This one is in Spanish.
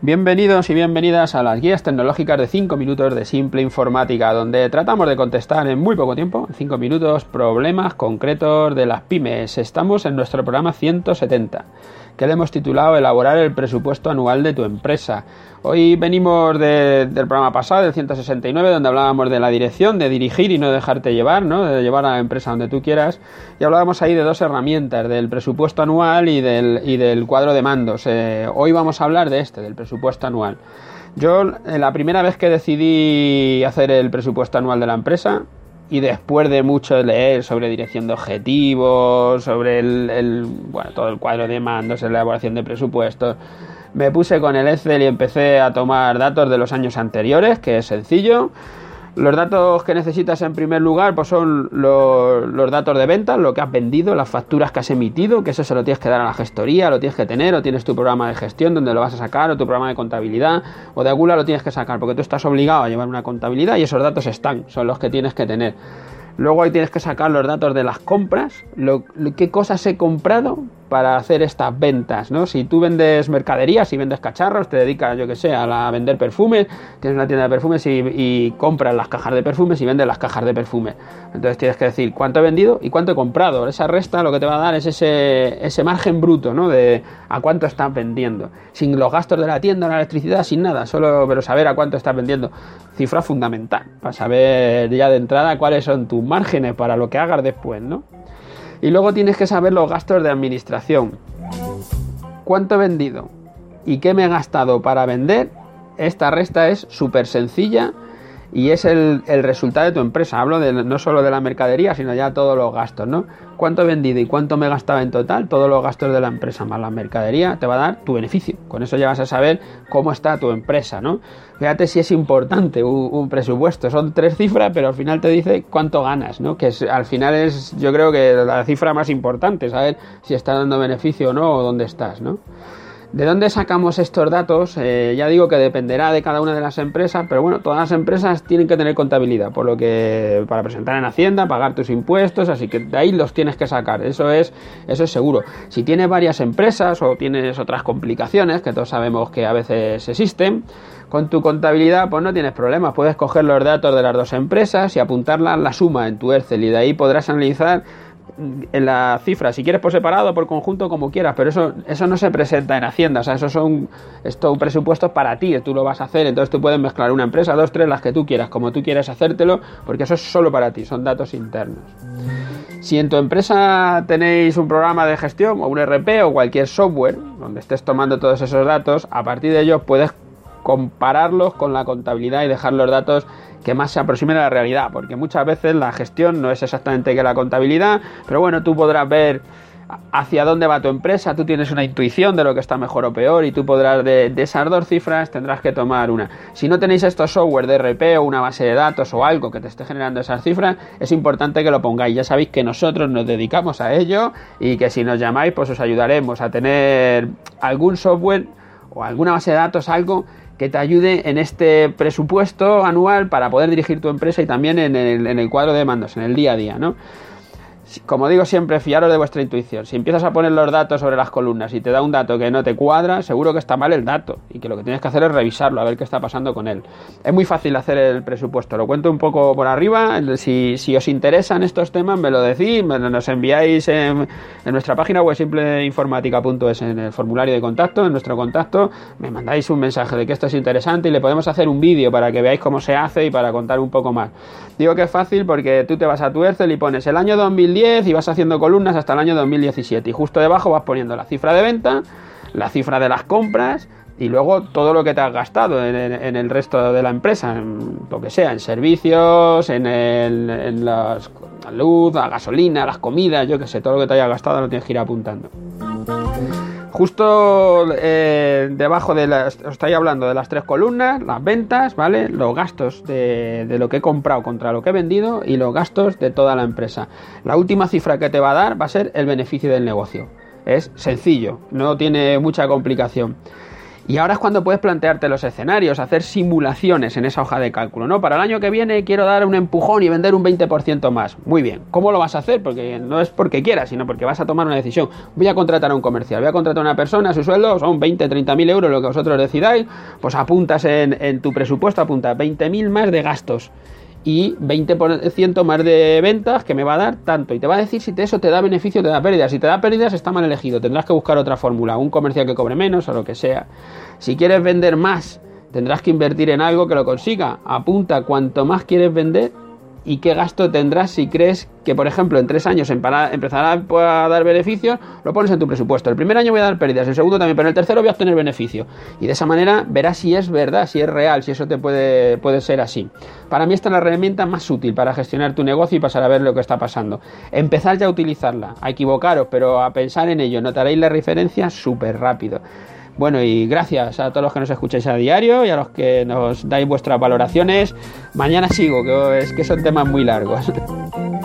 Bienvenidos y bienvenidas a las guías tecnológicas de 5 minutos de simple informática, donde tratamos de contestar en muy poco tiempo, en 5 minutos, problemas concretos de las pymes. Estamos en nuestro programa 170 que le hemos titulado Elaborar el presupuesto anual de tu empresa. Hoy venimos del programa pasado, del 169, donde hablábamos de la dirección, de dirigir y no dejarte llevar, ¿no? de llevar a la empresa donde tú quieras. Y hablábamos ahí de dos herramientas, del presupuesto anual y del, y del cuadro de mandos. Eh, hoy vamos a hablar de este, del presupuesto anual. Yo, eh, la primera vez que decidí hacer el presupuesto anual de la empresa, y después de mucho leer sobre dirección de objetivos, sobre el, bueno, todo el cuadro de mandos, la elaboración de presupuestos, me puse con el Excel y empecé a tomar datos de los años anteriores, que es sencillo. Los datos que necesitas en primer lugar pues son los, datos de ventas, lo que has vendido, las facturas que has emitido, que eso se lo tienes que dar a la gestoría, lo tienes que tener, o tienes tu programa de gestión donde lo vas a sacar, o tu programa de contabilidad, o de Agula lo tienes que sacar, porque tú estás obligado a llevar una contabilidad y esos datos están, son los que tienes que tener. Luego ahí tienes que sacar los datos de las compras, lo, qué cosas he comprado para hacer estas ventas, ¿no? Si tú vendes mercadería, si vendes cacharros, te dedicas, yo que sé, a, vender perfumes, tienes una tienda de perfumes y, compras las cajas de perfumes y vendes las cajas de perfumes. Entonces tienes que decir cuánto he vendido y cuánto he comprado. Esa resta lo que te va a dar es ese, ese margen bruto, ¿no? De a cuánto estás vendiendo. Sin los gastos de la tienda, la electricidad, sin nada, solo pero saber a cuánto estás vendiendo. Cifra fundamental para saber ya de entrada cuáles son tus márgenes para lo que hagas después, ¿no? Y luego tienes que saber los gastos de administración. ¿Cuánto he vendido? ¿Y qué me he gastado para vender? Esta resta es súper sencilla y es el, resultado de tu empresa. Hablo de, no solo de la mercadería, sino ya todos los gastos, ¿no? ¿Cuánto he vendido y cuánto me he gastado en total? Todos los gastos de la empresa más la mercadería te va a dar tu beneficio. Con eso ya vas a saber cómo está tu empresa, ¿no? Fíjate si es importante un, presupuesto. Son tres cifras, pero al final te dice cuánto ganas, ¿no? Que al final es, yo creo que la cifra más importante, saber si está dando beneficio o no o dónde estás, ¿no? ¿De dónde sacamos estos datos? Eh, ya digo que dependerá de cada una de las empresas, pero bueno, todas las empresas tienen que tener contabilidad, por lo que para presentar en Hacienda, pagar tus impuestos, así que de ahí los tienes que sacar, eso es, eso es seguro. Si tienes varias empresas o tienes otras complicaciones, que todos sabemos que a veces existen, con tu contabilidad pues no tienes problemas, puedes coger los datos de las dos empresas y apuntarla la suma en tu Excel y de ahí podrás analizar la cifra, si quieres por separado, por conjunto, como quieras, pero eso, eso no se presenta en Hacienda, o sea, esos son estos presupuestos para ti, tú lo vas a hacer, entonces tú puedes mezclar una empresa, dos, tres, las que tú quieras, como tú quieras hacértelo, porque eso es solo para ti, son datos internos. Si en tu empresa tenéis un programa de gestión o un RP o cualquier software donde estés tomando todos esos datos, a partir de ellos puedes compararlos con la contabilidad y dejar los datos que más se aproximen a la realidad, porque muchas veces la gestión no es exactamente que la contabilidad, pero bueno, tú podrás ver hacia dónde va tu empresa, tú tienes una intuición de lo que está mejor o peor y tú podrás de, esas dos cifras tendrás que tomar una. Si no tenéis estos software de RP o una base de datos o algo que te esté generando esas cifras, es importante que lo pongáis. Ya sabéis que nosotros nos dedicamos a ello y que si nos llamáis pues os ayudaremos a tener algún software o alguna base de datos, algo que te ayude en este presupuesto anual para poder dirigir tu empresa y también en el, en el cuadro de mandos, en el día a día, ¿no? Como digo siempre, fiaros de vuestra intuición. Si empiezas a poner los datos sobre las columnas y te da un dato que no te cuadra, seguro que está mal el dato y que lo que tienes que hacer es revisarlo, a ver qué está pasando con él. Es muy fácil hacer el presupuesto, lo cuento un poco por arriba. Si, os interesan estos temas, me lo decís, nos enviáis en, nuestra página web simpleinformática.es, en el formulario de contacto, en nuestro contacto, me mandáis un mensaje de que esto es interesante y le podemos hacer un vídeo para que veáis cómo se hace y para contar un poco más. Digo que es fácil porque tú te vas a tu Excel y pones el año 2010 y vas haciendo columnas hasta el año 2017. Y justo debajo vas poniendo la cifra de venta, la cifra de las compras y luego todo lo que te has gastado en, el resto de la empresa, en lo que sea, en servicios, en, la luz, la gasolina, las comidas, yo que sé, todo lo que te haya gastado lo tienes que ir apuntando. Justo eh, debajo de las, os hablando de las tres columnas, las ventas, ¿vale? Los gastos de, de, lo que he comprado contra lo que he vendido y los gastos de toda la empresa. La última cifra que te va a dar va a ser el beneficio del negocio. Es sencillo, no tiene mucha complicación. Y ahora es cuando puedes plantearte los escenarios, hacer simulaciones en esa hoja de cálculo, ¿no? Para el año que viene quiero dar un empujón y vender un 20% más. Muy bien. ¿Cómo lo vas a hacer? Porque no es porque quieras, sino porque vas a tomar una decisión. Voy a contratar a un comercial, voy a contratar a una persona, su sueldo son 20, 30 mil euros, lo que vosotros decidáis, pues apuntas en, tu presupuesto, apunta 20 mil más de gastos y 20% más de ventas que me va a dar tanto. Y te va a decir si eso te da beneficio o te da pérdidas. Si te da pérdidas está mal elegido. Tendrás que buscar otra fórmula, un comercial que cobre menos o lo que sea. Si quieres vender más, tendrás que invertir en algo que lo consiga. Apunta cuanto más quieres vender y qué gasto tendrás si crees que, por ejemplo, en tres años empezará a dar beneficios, lo pones en tu presupuesto. El primer año voy a dar pérdidas, el segundo también, pero en el tercero voy a obtener beneficio. Y de esa manera verás si es verdad, si es real, si eso te puede, puede ser así. Para mí esta es la herramienta más útil para gestionar tu negocio y pasar a ver lo que está pasando. Empezar ya a utilizarla, a equivocaros, pero a pensar en ello. Notaréis la referencia súper rápido. Bueno, y gracias a todos los que nos escucháis a diario y a los que nos dais vuestras valoraciones. Mañana sigo, que es que son temas muy largos.